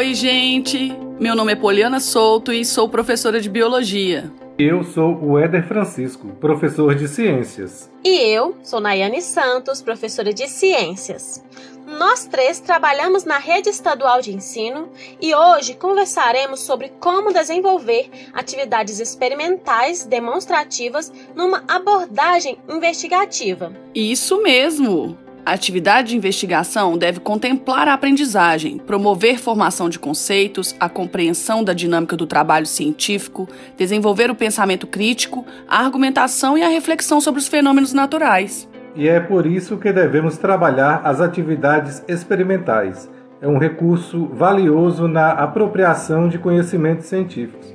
Oi, gente! Meu nome é Poliana Souto e sou professora de Biologia. Eu sou o Éder Francisco, professor de Ciências. E eu sou Nayane Santos, professora de Ciências. Nós três trabalhamos na rede estadual de ensino e hoje conversaremos sobre como desenvolver atividades experimentais demonstrativas numa abordagem investigativa. Isso mesmo! A atividade de investigação deve contemplar a aprendizagem, promover formação de conceitos, a compreensão da dinâmica do trabalho científico, desenvolver o pensamento crítico, a argumentação e a reflexão sobre os fenômenos naturais. E é por isso que devemos trabalhar as atividades experimentais. É um recurso valioso na apropriação de conhecimentos científicos,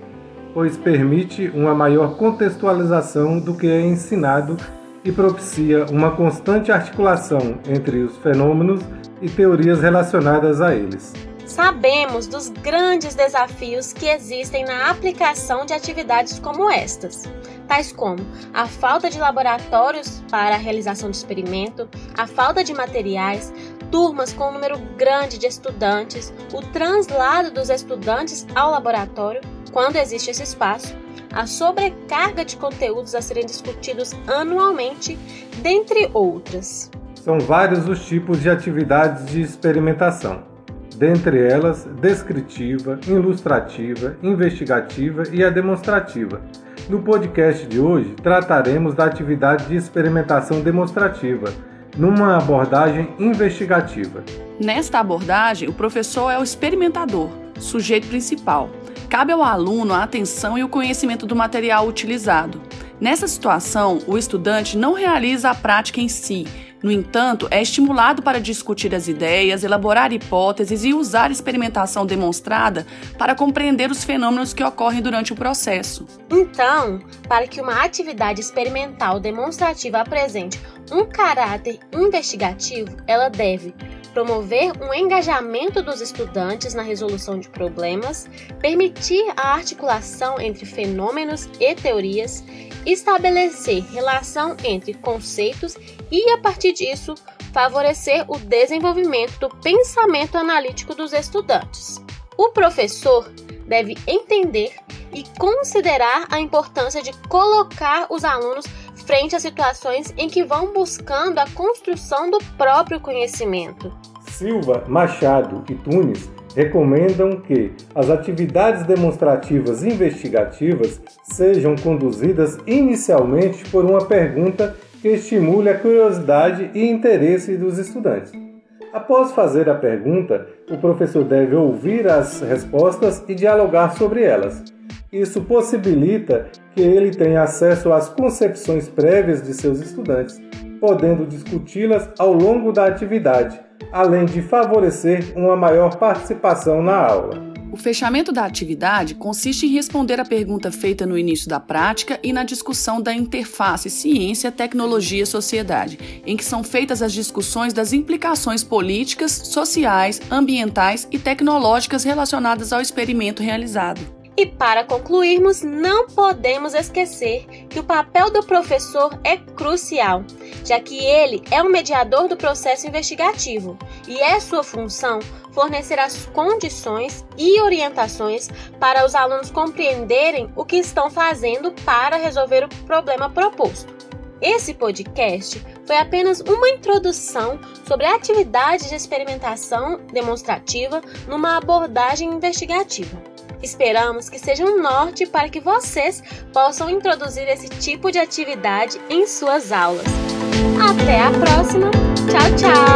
pois permite uma maior contextualização do que é ensinado e propicia uma constante articulação entre os fenômenos e teorias relacionadas a eles. Sabemos dos grandes desafios que existem na aplicação de atividades como estas, tais como a falta de laboratórios para a realização de experimento, a falta de materiais, turmas com um número grande de estudantes, o translado dos estudantes ao laboratório, quando existe esse espaço, a sobrecarga de conteúdos a serem discutidos anualmente, dentre outras. São vários os tipos de atividades de experimentação, dentre elas descritiva, ilustrativa, investigativa e a demonstrativa. No podcast de hoje, trataremos da atividade de experimentação demonstrativa, numa abordagem investigativa. Nesta abordagem, o professor é o experimentador, sujeito principal Cabe ao aluno a atenção e o conhecimento do material utilizado. Nessa situação, o estudante não realiza a prática em si, no entanto, é estimulado para discutir as ideias, elaborar hipóteses e usar a experimentação demonstrada para compreender os fenômenos que ocorrem durante o processo. Então, para que uma atividade experimental demonstrativa apresente um caráter investigativo, ela deve promover um engajamento dos estudantes na resolução de problemas, permitir a articulação entre fenômenos e teorias, estabelecer relação entre conceitos e, a partir disso, favorecer o desenvolvimento do pensamento analítico dos estudantes. O professor deve entender e considerar a importância de colocar os alunos frente a situações em que vão buscando a construção do próprio conhecimento. Silva, Machado e Tunes recomendam que as atividades demonstrativas investigativas sejam conduzidas inicialmente por uma pergunta que estimule a curiosidade e interesse dos estudantes. Após fazer a pergunta, o professor deve ouvir as respostas e dialogar sobre elas. Isso possibilita que ele tenha acesso às concepções prévias de seus estudantes, podendo discuti-las ao longo da atividade, além de favorecer uma maior participação na aula. O fechamento da atividade consiste em responder a pergunta feita no início da prática e na discussão da interface ciência, tecnologia, sociedade, em que são feitas as discussões das implicações políticas, sociais, ambientais e tecnológicas relacionadas ao experimento realizado. E para concluirmos, não podemos esquecer que o papel do professor é crucial, já que ele é o mediador do processo investigativo e é sua função fornecer as condições e orientações para os alunos compreenderem o que estão fazendo para resolver o problema proposto. Esse podcast foi apenas uma introdução sobre a atividade de experimentação demonstrativa numa abordagem investigativa. Esperamos que seja um norte para que vocês possam introduzir esse tipo de atividade em suas aulas. Até a próxima! Tchau, tchau!